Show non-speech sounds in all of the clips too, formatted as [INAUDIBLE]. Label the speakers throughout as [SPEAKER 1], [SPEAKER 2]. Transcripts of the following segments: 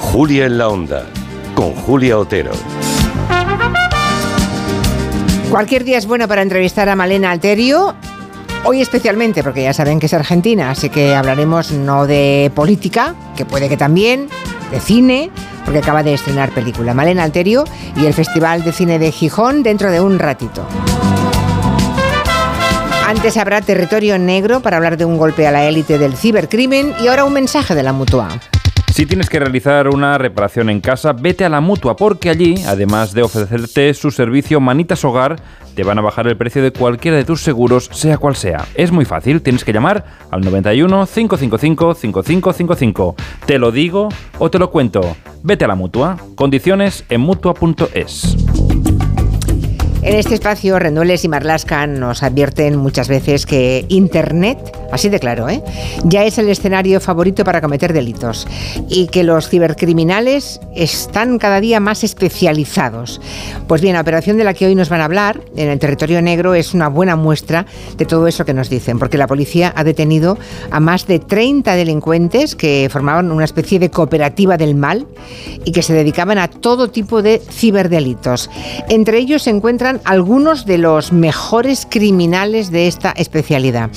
[SPEAKER 1] Julia en la Onda, con Julia Otero.
[SPEAKER 2] Cualquier día es bueno para entrevistar a Malena Alterio. Hoy especialmente, porque ya saben que es argentina, así que hablaremos no de política, que puede que también, de cine, porque acaba de estrenar película. Malena Alterio y el Festival de Cine de Gijón dentro de un ratito. Antes habrá territorio negro para hablar de un golpe a la élite del cibercrimen y ahora un mensaje de la mutua.
[SPEAKER 3] Si tienes que realizar una reparación en casa, vete a la mutua, porque allí, además de ofrecerte su servicio Manitas Hogar, te van a bajar el precio de cualquiera de tus seguros, sea cual sea. Es muy fácil, tienes que llamar al 91 555 5555. Te lo digo o te lo cuento. Vete a la mutua. Condiciones en mutua.es.
[SPEAKER 2] En este espacio, Rendueles y Marlasca nos advierten muchas veces que Internet, así de claro, ¿eh? ya es el escenario favorito para cometer delitos y que los cibercriminales están cada día más especializados. Pues bien, la operación de la que hoy nos van a hablar en el territorio negro es una buena muestra de todo eso que nos dicen, porque la policía ha detenido a más de 30 delincuentes que formaban una especie de cooperativa del mal y que se dedicaban a todo tipo de ciberdelitos. Entre ellos se encuentran algunos de los mejores criminales de esta especialidad.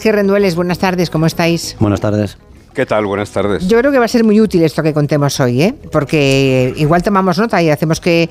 [SPEAKER 2] que Rendueles, buenas tardes, ¿cómo estáis?
[SPEAKER 4] Buenas tardes.
[SPEAKER 5] ¿Qué tal? Buenas tardes.
[SPEAKER 2] Yo creo que va a ser muy útil esto que contemos hoy, ¿eh? porque igual tomamos nota y hacemos que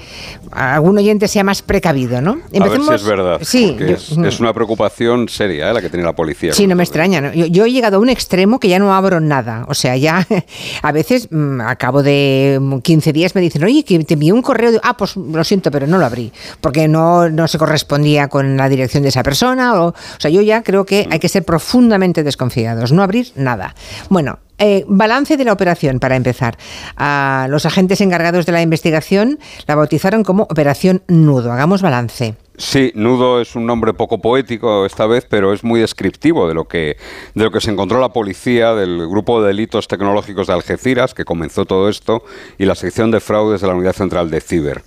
[SPEAKER 2] algún oyente sea más precavido, ¿no?
[SPEAKER 5] Empecemos... A ver si es verdad.
[SPEAKER 2] Sí,
[SPEAKER 5] es, una preocupación seria ¿eh? la que tiene la policía.
[SPEAKER 2] Sí, no me extraña. Yo, he llegado a un extremo que ya no abro nada. O sea, ya [LAUGHS] a veces mm, a cabo de 15 días me dicen, oye, que te envié un correo. De... Ah, pues lo siento, pero no lo abrí, porque no, no se correspondía con la dirección de esa persona. O, o sea, yo ya creo que hay que ser profundamente desconfiados, no abrir nada. Bueno, eh, balance de la operación, para empezar. A los agentes encargados de la investigación la bautizaron como Operación Nudo. Hagamos balance.
[SPEAKER 5] Sí, Nudo es un nombre poco poético esta vez, pero es muy descriptivo de lo que de lo que se encontró la policía del grupo de delitos tecnológicos de Algeciras que comenzó todo esto y la sección de fraudes de la Unidad Central de Ciber.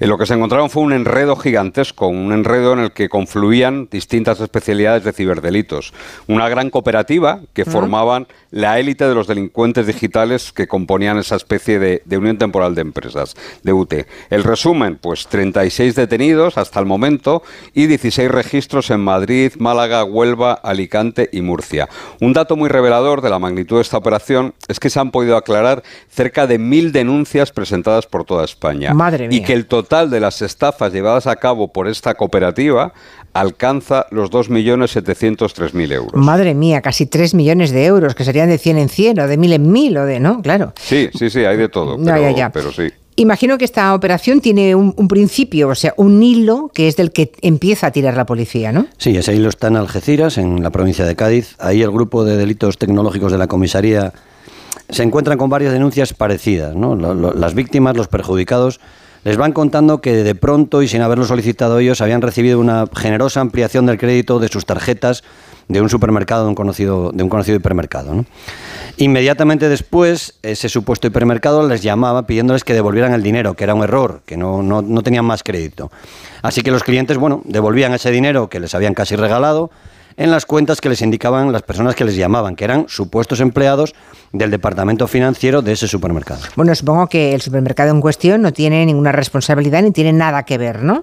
[SPEAKER 5] En lo que se encontraron fue un enredo gigantesco, un enredo en el que confluían distintas especialidades de ciberdelitos. Una gran cooperativa que formaban la élite de los delincuentes digitales que componían esa especie de, de unión temporal de empresas, de UT. El resumen, pues 36 detenidos hasta el momento y 16 registros en Madrid, Málaga, Huelva, Alicante y Murcia. Un dato muy revelador de la magnitud de esta operación es que se han podido aclarar cerca de mil denuncias presentadas por toda España.
[SPEAKER 2] Madre
[SPEAKER 5] Y que el total de las estafas llevadas a cabo por esta cooperativa alcanza los 2.703.000 euros.
[SPEAKER 2] Madre mía, casi 3 millones de euros, que serían de 100 en 100 o de 1000 en 1000 o de, ¿no? Claro.
[SPEAKER 5] Sí, sí, sí, hay de todo, pero, pero sí.
[SPEAKER 2] Imagino que esta operación tiene un, principio, o sea, un hilo que es del que empieza a tirar la policía, ¿no?
[SPEAKER 4] Sí, ese hilo está en Algeciras, en la provincia de Cádiz. Ahí el grupo de delitos tecnológicos de la comisaría se encuentran con varias denuncias parecidas. ¿no? Las víctimas, los perjudicados, les van contando que de pronto y sin haberlo solicitado ellos habían recibido una generosa ampliación del crédito de sus tarjetas de un supermercado, de un conocido, de un conocido hipermercado. ¿no? Inmediatamente después, ese supuesto hipermercado les llamaba pidiéndoles que devolvieran el dinero, que era un error, que no, no, no tenían más crédito. Así que los clientes, bueno, devolvían ese dinero que les habían casi regalado en las cuentas que les indicaban las personas que les llamaban, que eran supuestos empleados del departamento financiero de ese supermercado.
[SPEAKER 2] Bueno, supongo que el supermercado en cuestión no tiene ninguna responsabilidad ni tiene nada que ver, ¿no?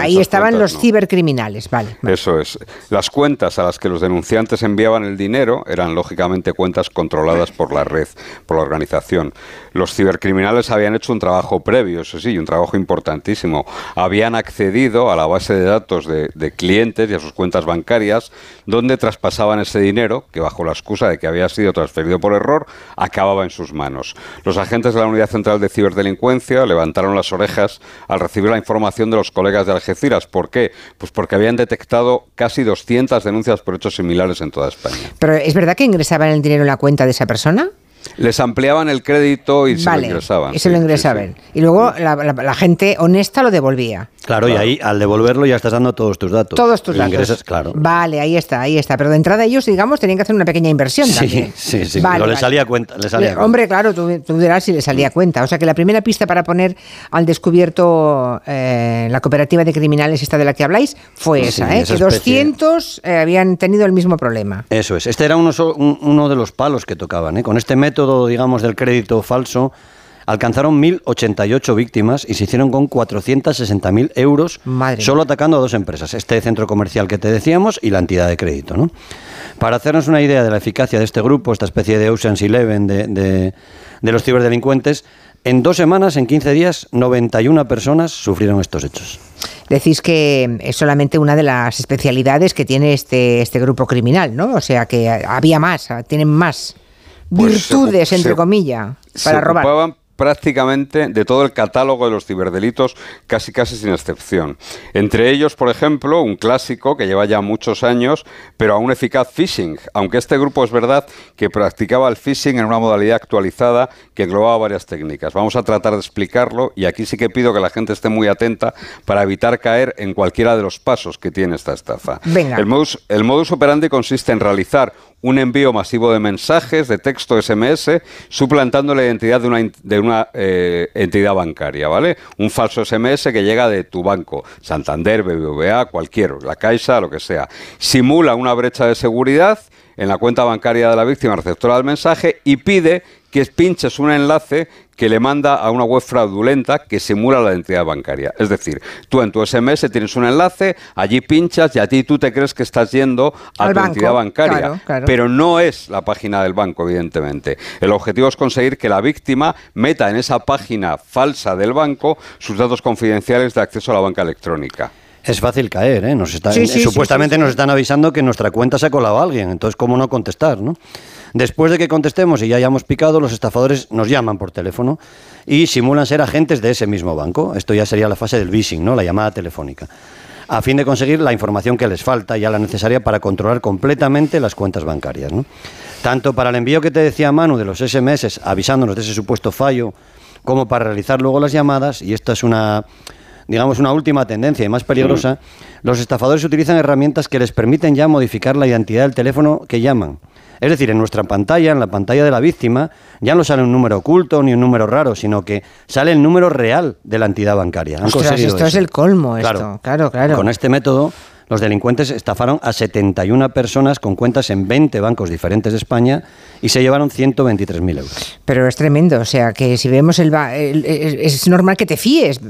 [SPEAKER 2] Ahí estaban los cibercriminales, vale,
[SPEAKER 5] Eso es. Las cuentas a las que los denunciantes enviaban el dinero eran lógicamente cuentas controladas por la red, por la organización. Los cibercriminales habían hecho un trabajo previo, eso sí, un trabajo importantísimo. Habían accedido a la base de datos de, de clientes y a sus cuentas bancarias, donde traspasaban ese dinero, que bajo la excusa de que había sido transferido por error, acababa en sus manos. Los agentes de la Unidad Central de Ciberdelincuencia levantaron las orejas al recibir la información de los colegas de Algeciras. ¿Por qué? Pues porque habían detectado casi 200 denuncias por hechos similares en toda España.
[SPEAKER 2] ¿Pero es verdad que ingresaban el dinero en la cuenta de esa persona?
[SPEAKER 5] Les ampliaban el crédito y se lo ingresaban.
[SPEAKER 2] Y se lo ingresaban. Y luego la, gente honesta lo devolvía.
[SPEAKER 4] Claro, y ahí al devolverlo ya estás dando todos tus datos.
[SPEAKER 2] Todos tus datos.
[SPEAKER 4] claro.
[SPEAKER 2] Vale, ahí está, ahí está. Pero de entrada ellos, digamos, tenían que hacer una pequeña inversión también. [LAUGHS]
[SPEAKER 4] Sí, sí, Pero le salía cuenta.
[SPEAKER 2] Hombre, claro, tú, dirás si le salía cuenta. O sea que la primera pista para poner al descubierto eh, la cooperativa de criminales esta de la que habláis fue esa, ¿eh? que 200 eh, habían tenido el mismo problema.
[SPEAKER 4] Eso es. Este era uno, uno de los palos que tocaban. ¿eh? Con este método método, digamos, del crédito falso, alcanzaron 1.088 víctimas y se hicieron con 460.000 euros
[SPEAKER 2] Madre
[SPEAKER 4] solo
[SPEAKER 2] mía.
[SPEAKER 4] atacando a dos empresas, este centro comercial que te decíamos y la entidad de crédito. ¿no? Para hacernos una idea de la eficacia de este grupo, esta especie de Ocean's Eleven de, de- de los ciberdelincuentes, en dos semanas, en 15 días, 91 personas sufrieron estos hechos.
[SPEAKER 2] Decís que es solamente una de las especialidades que tiene este, este grupo criminal, ¿no? O sea que había más, tienen más
[SPEAKER 5] Pues
[SPEAKER 2] virtudes, entre comillas,
[SPEAKER 5] se
[SPEAKER 2] para robar.
[SPEAKER 5] ocupaban prácticamente de todo el catálogo de los ciberdelitos, casi casi sin excepción. Entre ellos, por ejemplo, un clásico que lleva ya muchos años, pero aún eficaz phishing, aunque este grupo es verdad que practicaba el phishing en una modalidad actualizada que englobaba varias técnicas. Vamos a tratar de explicarlo y aquí sí que pido que la gente esté muy atenta para evitar caer en cualquiera de los pasos que tiene esta estafa.
[SPEAKER 2] Venga.
[SPEAKER 5] El modus, el modus operandi consiste en realizar un envío masivo de mensajes de texto SMS suplantando la identidad de una, de una eh, entidad bancaria, ¿vale? Un falso SMS que llega de tu banco, Santander, BBVA, cualquier, la Caixa, lo que sea. Simula una brecha de seguridad en la cuenta bancaria de la víctima receptora del mensaje y pide que pinches un enlace que le manda a una web fraudulenta que simula la identidad bancaria. Es decir, tú en tu SMS tienes un enlace, allí pinchas y a ti tú te crees que estás yendo a
[SPEAKER 2] Al
[SPEAKER 5] tu
[SPEAKER 2] banco,
[SPEAKER 5] entidad bancaria.
[SPEAKER 2] claro, claro.
[SPEAKER 5] Pero no es la página del banco, evidentemente. El objetivo es conseguir que la víctima meta en esa página falsa del banco sus datos confidenciales de acceso a la banca electrónica.
[SPEAKER 4] Es fácil caer, ¿eh? Nos está-
[SPEAKER 2] Sí, sí, sí,
[SPEAKER 4] supuestamente
[SPEAKER 2] sí, sí.
[SPEAKER 4] nos están avisando que en nuestra cuenta se ha colado alguien, entonces ¿cómo no contestar, no? Después de que contestemos y ya hayamos picado, los estafadores nos llaman por teléfono y simulan ser agentes de ese mismo banco. Esto ya sería la fase del phishing, ¿no? La llamada telefónica. A fin de conseguir la información que les falta, ya la necesaria para controlar completamente las cuentas bancarias, ¿no? Tanto para el envío que te decía Manu de los SMS avisándonos de ese supuesto fallo, como para realizar luego las llamadas, y esta es una digamos, una última tendencia y más peligrosa, los estafadores utilizan herramientas que les permiten ya modificar la identidad del teléfono que llaman. Es decir, en nuestra pantalla, en la pantalla de la víctima, ya no sale un número oculto ni un número raro, sino que sale el número real de la entidad bancaria. Han
[SPEAKER 2] Ostras,
[SPEAKER 4] conseguido
[SPEAKER 2] esto es el colmo, esto. Claro, claro.
[SPEAKER 4] Con este método, los delincuentes estafaron a 71 personas con cuentas en 20 bancos diferentes de España y se llevaron 123.000 euros.
[SPEAKER 2] Pero es tremendo, o sea, que si vemos el, ba- el- es, es normal que te fíes.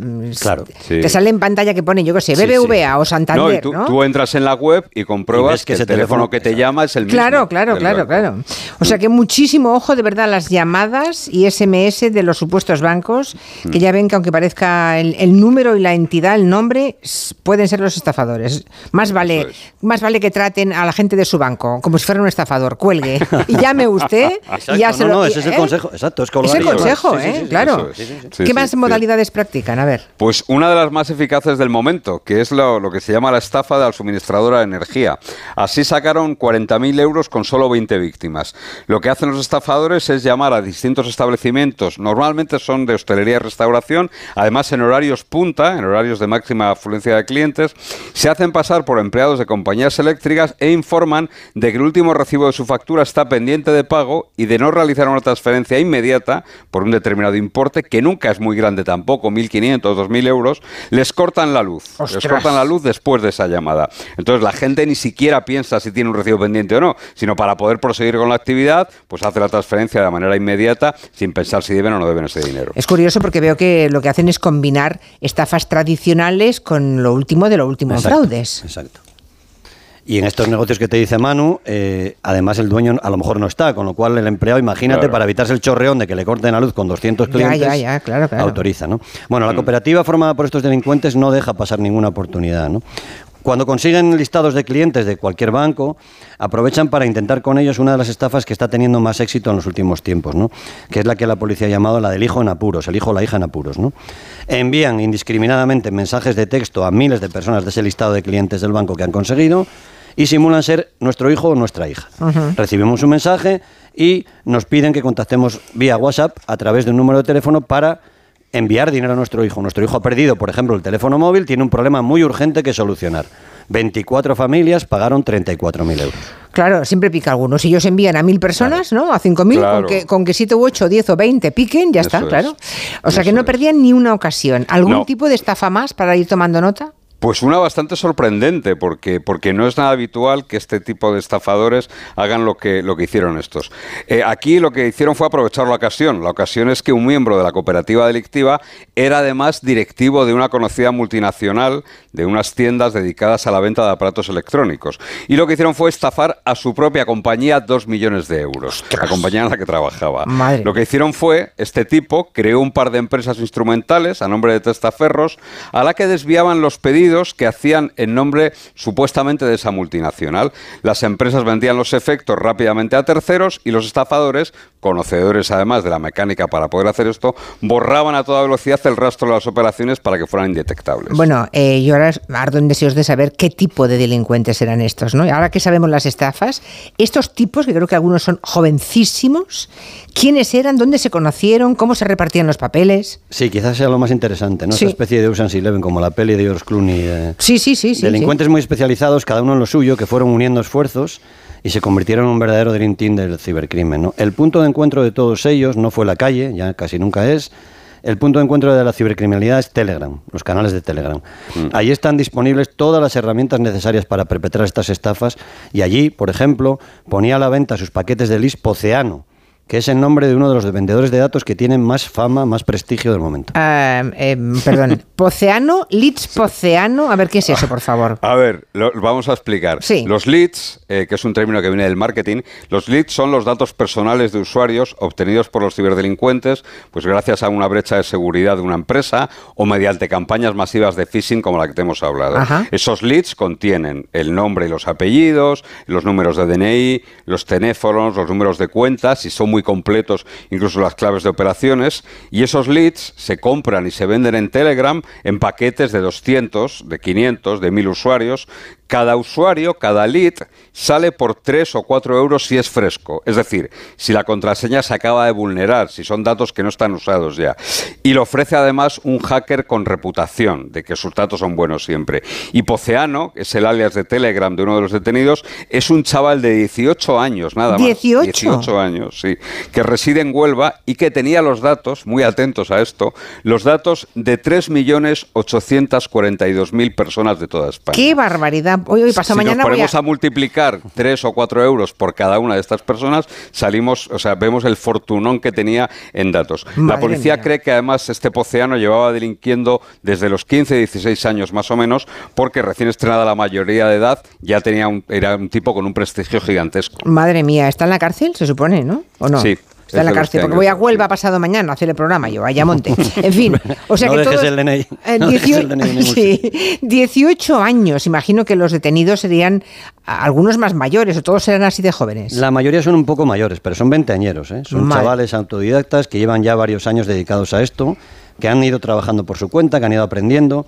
[SPEAKER 4] Claro.
[SPEAKER 5] Sí.
[SPEAKER 2] Te sale en pantalla que pone, yo qué sé,
[SPEAKER 4] Sí,
[SPEAKER 2] BBVA o
[SPEAKER 5] No,
[SPEAKER 2] Santander,
[SPEAKER 5] y tú,
[SPEAKER 2] ¿no?
[SPEAKER 5] tú entras en la web y
[SPEAKER 4] Y
[SPEAKER 5] compruebas
[SPEAKER 4] ves que
[SPEAKER 5] que, el teléfono,
[SPEAKER 4] teléfono-
[SPEAKER 5] que te llama es el mismo.
[SPEAKER 2] Claro, claro, claro,
[SPEAKER 5] banco.
[SPEAKER 2] claro. O sea que muchísimo ojo de verdad a las llamadas y SMS de los supuestos bancos,
[SPEAKER 5] Mm.
[SPEAKER 2] que ya ven que aunque parezca el, el número y la entidad, el nombre, pueden ser los estafadores. Más vale,
[SPEAKER 5] es.
[SPEAKER 2] más vale que traten a la gente de su banco como si fuera un estafador, cuelgue y llame usted y [LAUGHS] ya se
[SPEAKER 4] no,
[SPEAKER 2] lo
[SPEAKER 4] no,
[SPEAKER 2] y-
[SPEAKER 4] ese es el
[SPEAKER 2] ¿eh?
[SPEAKER 4] consejo, exacto, es colgar
[SPEAKER 2] Es el consejo, ¿eh?
[SPEAKER 4] sí, sí,
[SPEAKER 2] claro.
[SPEAKER 5] eso es. Sí,
[SPEAKER 2] ¿Qué
[SPEAKER 5] sí,
[SPEAKER 2] más
[SPEAKER 5] sí.
[SPEAKER 2] modalidades practican? A ver.
[SPEAKER 5] Pues una de las más eficaces del momento, que es lo, lo que se llama la estafa de la suministradora de energía. Así sacaron 40.000 euros con solo 20 víctimas. Lo que hacen los estafadores es llamar a distintos establecimientos, normalmente son de hostelería y restauración, además en horarios punta, en horarios de máxima afluencia de clientes, se hacen pasar por empleados de compañías eléctricas e informan de que el último recibo de su factura está pendiente de pago y de no realizar una transferencia inmediata por un determinado importe, que nunca es muy grande tampoco, 1.500, 2.000 euros, les cortan la luz. Les cortan la luz después de esa llamada. Entonces la gente ni siquiera piensa si tiene un recibo pendiente o no, sino para poder proseguir con la actividad, pues hace la transferencia de manera inmediata sin pensar si deben o no deben ese dinero.
[SPEAKER 2] Es curioso porque veo que lo que hacen es combinar estafas tradicionales con lo último de lo último en fraudes.
[SPEAKER 4] Exacto. Y en estos negocios que te dice Manu, eh, además el dueño a lo mejor no está, con lo cual el empleado, imagínate,
[SPEAKER 5] Claro.
[SPEAKER 4] para evitarse el chorreón de que le corten la luz con 200
[SPEAKER 2] Ya,
[SPEAKER 4] clientes,
[SPEAKER 2] ya, ya, claro, claro.
[SPEAKER 4] autoriza, ¿no? Bueno,
[SPEAKER 5] Mm.
[SPEAKER 4] la cooperativa formada por estos delincuentes no deja pasar ninguna oportunidad, ¿no? Cuando consiguen listados de clientes de cualquier banco, aprovechan para intentar con ellos una de las estafas que está teniendo más éxito en los últimos tiempos, ¿no? que es la que la policía ha llamado la del hijo en apuros, el hijo o la hija en apuros. ¿no? Envían indiscriminadamente mensajes de texto a miles de personas de ese listado de clientes del banco que han conseguido y simulan ser nuestro hijo o nuestra hija. Recibimos un mensaje y nos piden que contactemos vía WhatsApp a través de un número de teléfono para enviar dinero a nuestro hijo. Nuestro hijo ha perdido, por ejemplo, el teléfono móvil, tiene un problema muy urgente que solucionar. 24 familias pagaron 34.000 euros.
[SPEAKER 2] Claro, siempre pica alguno. Si ellos envían a mil personas, ¿no? A cinco mil,
[SPEAKER 5] Claro.
[SPEAKER 2] con, que, con que siete u ocho, diez o veinte piquen, ya
[SPEAKER 5] Eso
[SPEAKER 2] está,
[SPEAKER 5] es.
[SPEAKER 2] claro. O sea que no
[SPEAKER 5] es.
[SPEAKER 2] perdían ni una ocasión. ¿Algún
[SPEAKER 5] No.
[SPEAKER 2] tipo de estafa más para ir tomando nota?
[SPEAKER 5] Pues una bastante sorprendente, porque, porque no es nada habitual que este tipo de estafadores hagan lo que, lo que hicieron estos. Eh, aquí lo que hicieron fue aprovechar la ocasión. La ocasión es que un miembro de la cooperativa delictiva era además directivo de una conocida multinacional de unas tiendas dedicadas a la venta de aparatos electrónicos. Y lo que hicieron fue estafar a su propia compañía dos millones de euros, la compañía en la que trabajaba.
[SPEAKER 2] Madre.
[SPEAKER 5] Lo que hicieron fue, este tipo creó un par de empresas instrumentales a nombre de testaferros a la que desviaban los pedidos que hacían en nombre supuestamente de esa multinacional. Las empresas vendían los efectos rápidamente a terceros y los estafadores, conocedores además de la mecánica para poder hacer esto, borraban a toda velocidad el rastro de las operaciones para que fueran indetectables.
[SPEAKER 2] Bueno, eh, yo ahora ardo en deseos de saber qué tipo de delincuentes eran estos, ¿no? Ahora que sabemos las estafas, estos tipos, que creo que algunos son jovencísimos, ¿quiénes eran? ¿Dónde se conocieron? ¿Cómo se repartían los papeles?
[SPEAKER 4] Sí, quizás sea lo más interesante, ¿no?
[SPEAKER 2] Sí.
[SPEAKER 4] Esa especie de Ocean's Eleven, como la peli de George Clooney. Eh,
[SPEAKER 2] Sí, sí, sí. sí
[SPEAKER 4] delincuentes muy especializados, cada uno en lo suyo, que fueron uniendo esfuerzos y se convirtieron en un verdadero dream team del cibercrimen. ¿no? El punto de encuentro de todos ellos no fue la calle, ya casi nunca es. El punto de encuentro de la cibercriminalidad es Telegram, los canales de Telegram. Allí están disponibles todas las herramientas necesarias para perpetrar estas estafas y allí, por ejemplo, ponía a la venta sus paquetes de LIS Poceano, que es el nombre de uno de los vendedores de datos que tienen más fama, más prestigio del momento.
[SPEAKER 2] Ah, eh, perdón, [LAUGHS] Poceano, Leeds Poceano. A ver, ¿qué es eso, por favor?
[SPEAKER 5] A ver, lo- vamos a explicar.
[SPEAKER 2] Sí.
[SPEAKER 5] Los leads, eh, que es un término que viene del marketing, los leads son los datos personales de usuarios obtenidos por los ciberdelincuentes, pues gracias a una brecha de seguridad de una empresa o mediante campañas masivas de phishing como la que te hemos hablado.
[SPEAKER 2] Ajá.
[SPEAKER 5] Esos leads contienen el nombre y los apellidos, los números de DNI, los teléfonos, los números de cuentas, y son muy completos, incluso las claves de operaciones. Y esos leads se compran y se venden en Telegram en paquetes de 200, de 500, de 1000 usuarios. Cada usuario, cada lead, sale por 3 o 4 euros si es fresco. Es decir, si la contraseña se acaba de vulnerar, si son datos que no están usados ya. Y lo ofrece además un hacker con reputación de que sus datos son buenos siempre. Y Poceano, que es el alias de Telegram de uno de los detenidos, es un chaval de 18 años, nada más.
[SPEAKER 2] 18.
[SPEAKER 5] 18 años, sí. Que reside en Huelva y que tenía los datos, muy atentos a esto, los datos de 3.842.000 personas de toda España.
[SPEAKER 2] ¡Qué barbaridad! Hoy, hoy pasado
[SPEAKER 5] si
[SPEAKER 2] mañana voy a...
[SPEAKER 5] ponemos a... multiplicar 3 o 4 euros por cada una de estas personas, salimos, o sea, vemos el fortunón que tenía en datos. la policía
[SPEAKER 2] mía.
[SPEAKER 5] cree que además este poceano llevaba delinquiendo desde los 15, 16 años más o menos, porque recién estrenada la mayoría de edad ya tenía un, era un tipo con un prestigio gigantesco.
[SPEAKER 2] Madre mía, ¿está en la cárcel? Se supone, ¿no? ¿O no?
[SPEAKER 5] Sí,
[SPEAKER 2] Está en la cárcel,
[SPEAKER 5] que
[SPEAKER 2] porque voy a Huelva pasado mañana a hacer el programa yo, a Monte. [LAUGHS] En fin, o sea
[SPEAKER 4] No
[SPEAKER 2] que
[SPEAKER 4] dejes
[SPEAKER 2] todos...
[SPEAKER 4] el DNI,
[SPEAKER 2] eh,
[SPEAKER 4] no dejes
[SPEAKER 2] 18
[SPEAKER 4] el DNI [LAUGHS]
[SPEAKER 2] sí, 18 años. Imagino que los detenidos serían algunos más mayores o todos serán así de jóvenes.
[SPEAKER 4] La mayoría son un poco mayores, pero son veinteañeros. ¿eh? Son
[SPEAKER 2] Madre.
[SPEAKER 4] chavales autodidactas que llevan ya varios años dedicados a esto, que han ido trabajando por su cuenta, que han ido aprendiendo.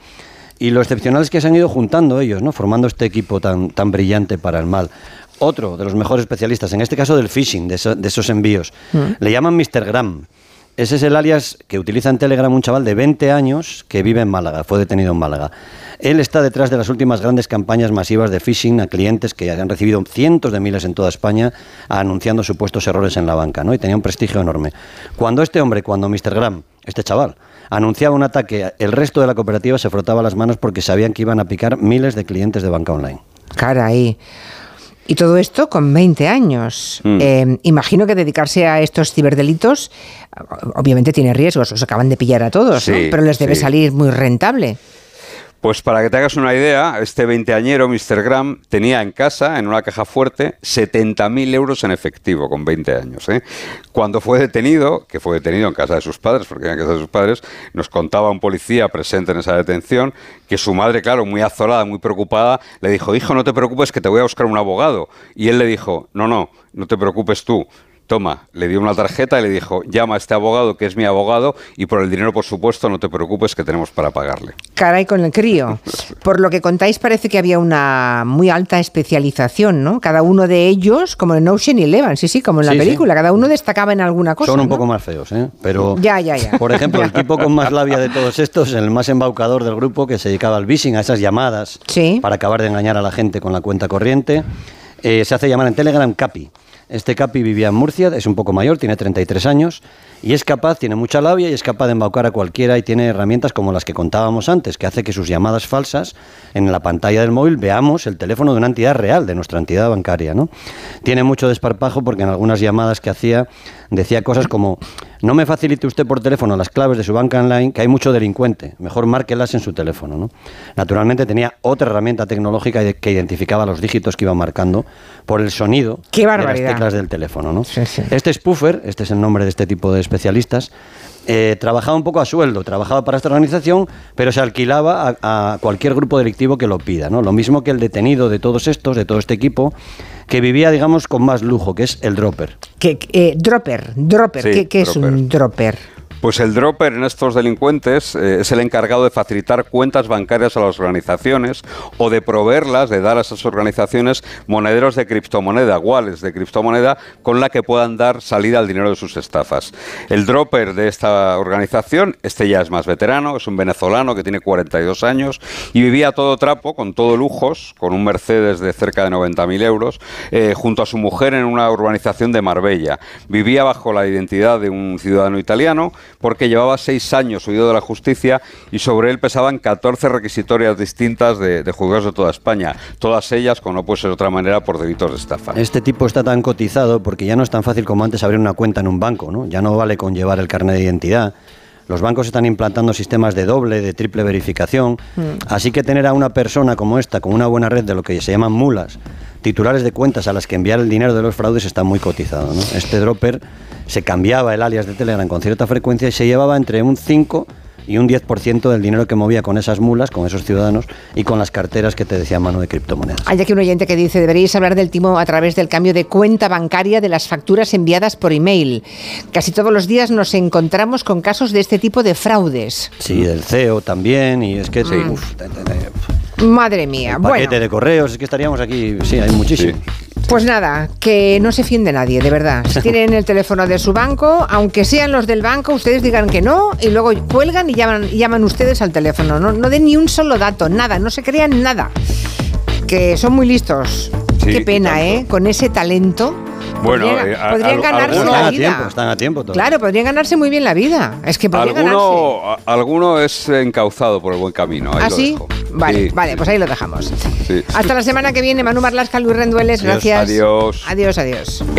[SPEAKER 4] Y lo excepcional es que se han ido juntando ellos, ¿no? formando este equipo tan, tan brillante para el mal. Otro de los mejores especialistas, en este caso del phishing, de, eso- de esos envíos, le llaman Mr. Gram. Ese es el alias que utiliza en Telegram un chaval de 20 años que vive en Málaga, fue detenido en Málaga. Él está detrás de las últimas grandes campañas masivas de phishing a clientes que han recibido cientos de miles en toda España anunciando supuestos errores en la banca, ¿no? Y tenía un prestigio enorme. Cuando este hombre, cuando Mr. Graham, este chaval, anunciaba un ataque, el resto de la cooperativa se frotaba las manos porque sabían que iban a picar miles de clientes de banca online.
[SPEAKER 2] Caray. Y todo esto con 20 años.
[SPEAKER 5] Mm.
[SPEAKER 2] Eh, imagino que dedicarse a estos ciberdelitos obviamente tiene riesgos, os acaban de pillar a todos, ¿no? Pero les debe
[SPEAKER 5] sí.
[SPEAKER 2] salir muy rentable.
[SPEAKER 5] Pues para que te hagas una idea, este veinteañero, Mr. Graham, tenía en casa, en una caja fuerte, 70.000 euros en efectivo con 20 años. ¿eh? Cuando fue detenido, que fue detenido en casa de sus padres, porque era en casa de sus padres, nos contaba un policía presente en esa detención que su madre, claro, muy azorada, muy preocupada, le dijo, hijo, no te preocupes que te voy a buscar un abogado. Y él le dijo, no, no, no te preocupes tú. Toma, le dio una tarjeta y le dijo, llama a este abogado que es mi abogado y por el dinero, por supuesto, no te preocupes que tenemos para pagarle.
[SPEAKER 2] Caray con el crío. [LAUGHS] Por lo que contáis parece que había una muy alta especialización, ¿no? Cada uno de ellos, como en Ocean Eleven, sí, sí, como en la
[SPEAKER 4] Sí, sí.
[SPEAKER 2] película, cada uno destacaba en alguna cosa.
[SPEAKER 4] Son un
[SPEAKER 2] ¿no?
[SPEAKER 4] poco más feos, ¿eh? Pero,
[SPEAKER 2] Ya, ya, ya.
[SPEAKER 4] por ejemplo, [LAUGHS] el tipo con más labia de todos estos, el más embaucador del grupo, que se dedicaba al phishing, a esas llamadas,
[SPEAKER 2] Sí.
[SPEAKER 4] para acabar de engañar a la gente con la cuenta corriente, eh, se hace llamar en Telegram Capi. Este Capi vivía en Murcia, es un poco mayor, tiene 33 años y es capaz, tiene mucha labia y es capaz de embaucar a cualquiera y tiene herramientas como las que contábamos antes, que hace que sus llamadas falsas en la pantalla del móvil veamos el teléfono de una entidad real, de nuestra entidad bancaria. ¿no? Tiene mucho desparpajo porque en algunas llamadas que hacía decía cosas como, no me facilite usted por teléfono las claves de su banca online, que hay mucho delincuente, mejor márquelas en su teléfono. ¿no? Naturalmente tenía otra herramienta tecnológica que identificaba los dígitos que iba marcando por el sonido
[SPEAKER 2] Qué
[SPEAKER 4] de las teclas del teléfono. ¿no?
[SPEAKER 2] Sí, sí.
[SPEAKER 4] Este spoofer, este es el nombre de este tipo de especialistas, eh, trabajaba un poco a sueldo, trabajaba para esta organización, pero se alquilaba a, a cualquier grupo delictivo que lo pida. ¿no? Lo mismo que el detenido de todos estos, de todo este equipo, que vivía, digamos, con más lujo, que es el dropper.
[SPEAKER 2] Que, eh, dropper, dropper,
[SPEAKER 5] Sí,
[SPEAKER 2] ¿qué, qué es un dropper?
[SPEAKER 5] Pues el dropper en estos delincuentes eh, es el encargado de facilitar cuentas bancarias a las organizaciones o de proveerlas, de dar a esas organizaciones monederos de criptomoneda, wallets de criptomoneda con la que puedan dar salida al dinero de sus estafas. El dropper de esta organización, este ya es más veterano, es un venezolano que tiene 42 años y vivía todo trapo, con todo lujos, con un Mercedes de cerca de 90.000 euros, eh, junto a su mujer en una urbanización de Marbella. Vivía bajo la identidad de un ciudadano italiano porque llevaba seis años huido de la justicia y sobre él pesaban 14 requisitorias distintas de, de juzgados de toda España, todas ellas, como no puede ser de otra manera, por delitos de estafa.
[SPEAKER 4] Este tipo está tan cotizado porque ya no es tan fácil como antes abrir una cuenta en un banco, ¿no? Ya no vale con llevar el carnet de identidad. Los bancos están implantando sistemas de doble, de triple verificación. Así que tener a una persona como esta, con una buena red de lo que se llaman mulas, titulares de cuentas a las que enviar el dinero de los fraudes, está muy cotizado. ¿no? Este dropper se cambiaba el alias de Telegram con cierta frecuencia y se llevaba entre un 5 y un 10% del dinero que movía con esas mulas, con esos ciudadanos y con las carteras que te decía mano de criptomonedas.
[SPEAKER 2] Hay aquí un oyente que dice, deberíais hablar del timo a través del cambio de cuenta bancaria de las facturas enviadas por email. Casi todos los días nos encontramos con casos de este tipo de fraudes.
[SPEAKER 4] Sí, del CEO también, y es que uf, te- te- te-
[SPEAKER 2] Madre mía.
[SPEAKER 4] el paquete
[SPEAKER 2] Bueno,
[SPEAKER 4] de correos, es que estaríamos aquí, sí, hay muchísimo.
[SPEAKER 2] pues nada, que no se fíen de nadie, de verdad. Si [LAUGHS] tienen el teléfono de su banco, aunque sean los del banco, ustedes digan que no y luego cuelgan y llaman, y llaman ustedes al teléfono. No, no den ni un solo dato, nada, no se crean nada. Que son muy listos.
[SPEAKER 5] Sí,
[SPEAKER 2] Qué pena. ¿eh? Con ese talento.
[SPEAKER 5] Bueno,
[SPEAKER 2] podrían,
[SPEAKER 5] eh, a-
[SPEAKER 2] podrían
[SPEAKER 5] al-
[SPEAKER 2] ganarse
[SPEAKER 5] algunos-
[SPEAKER 2] la
[SPEAKER 4] Están a tiempo, están a tiempo todavía.
[SPEAKER 2] Claro, podrían ganarse muy bien la vida. Es que podrían ganarse.
[SPEAKER 5] Alguno, a- alguno es encauzado por el buen camino. Ahí
[SPEAKER 2] ¿Ah,
[SPEAKER 5] lo
[SPEAKER 2] sí?
[SPEAKER 5] dejo.
[SPEAKER 2] Vale,
[SPEAKER 5] Sí,
[SPEAKER 2] vale,
[SPEAKER 5] sí.
[SPEAKER 2] pues ahí lo dejamos.
[SPEAKER 5] Sí.
[SPEAKER 2] Hasta la semana que viene, Manu Marlasca, Luis Rendueles, gracias.
[SPEAKER 5] Adiós.
[SPEAKER 2] Adiós, adiós.